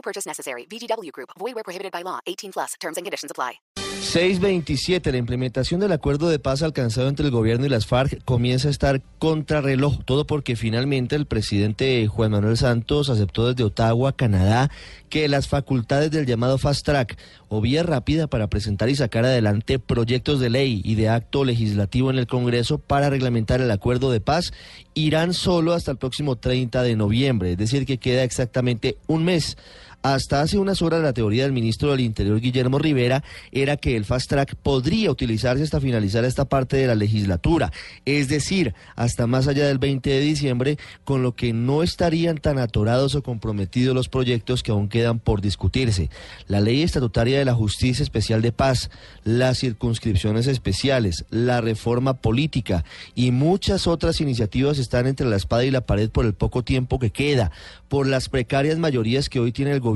No purchase necessary. VGW Group. Void where prohibited by law. 18 plus. Terms and conditions apply. 627. La implementación del acuerdo de paz alcanzado entre el gobierno y las FARC comienza a estar contrarreloj. Todo porque finalmente el presidente Juan Manuel Santos aceptó desde Ottawa, Canadá, que las facultades del llamado Fast Track o vía rápida para presentar y sacar adelante proyectos de ley y de acto legislativo en el Congreso para reglamentar el acuerdo de paz irán solo hasta el próximo 30 de noviembre, es decir, que queda exactamente un mes. Hasta hace unas horas la teoría del ministro del Interior Guillermo Rivera era que el fast track podría utilizarse hasta finalizar esta parte de la legislatura, es decir, hasta más allá del 20 de diciembre, con lo que no estarían tan atorados o comprometidos los proyectos que aún quedan por discutirse. La ley estatutaria de la Justicia Especial de Paz, las circunscripciones especiales, la reforma política y muchas otras iniciativas están entre la espada y la pared por el poco tiempo que queda, por las precarias mayorías que hoy tiene el gobierno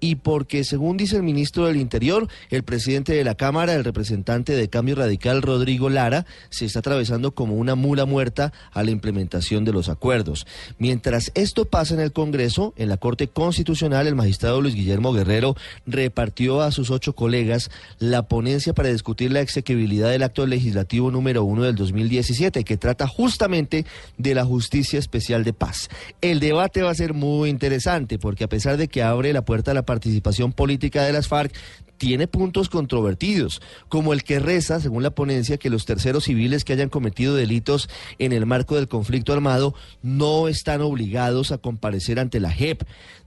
y porque, según dice el ministro del Interior, el presidente de la Cámara, el representante de Cambio Radical, Rodrigo Lara, se está atravesando como una mula muerta a la implementación de los acuerdos. Mientras esto pasa en el Congreso, en la Corte Constitucional, el magistrado Luis Guillermo Guerrero repartió a sus ocho colegas la ponencia para discutir la exequibilidad del acto legislativo número uno del 2017, que trata justamente de la justicia especial de paz. El debate va a ser muy interesante porque a pesar de que abre la puerta a la participación política de las FARC, tiene puntos controvertidos, como el que reza, según la ponencia, que los terceros civiles que hayan cometido delitos en el marco del conflicto armado no están obligados a comparecer ante la JEP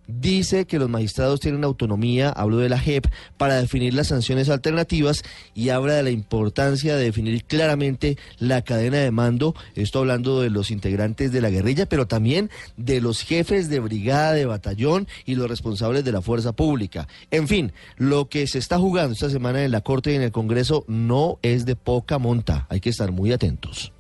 dice que los magistrados tienen autonomía, hablo de la JEP, para definir las sanciones alternativas y habla de la importancia de definir claramente la cadena de mando, esto hablando de los integrantes de la guerrilla, pero también de los jefes de brigada, de batallón y los responsables de la fuerza pública. En fin, lo que se está jugando esta semana en la Corte y en el Congreso no es de poca monta, hay que estar muy atentos.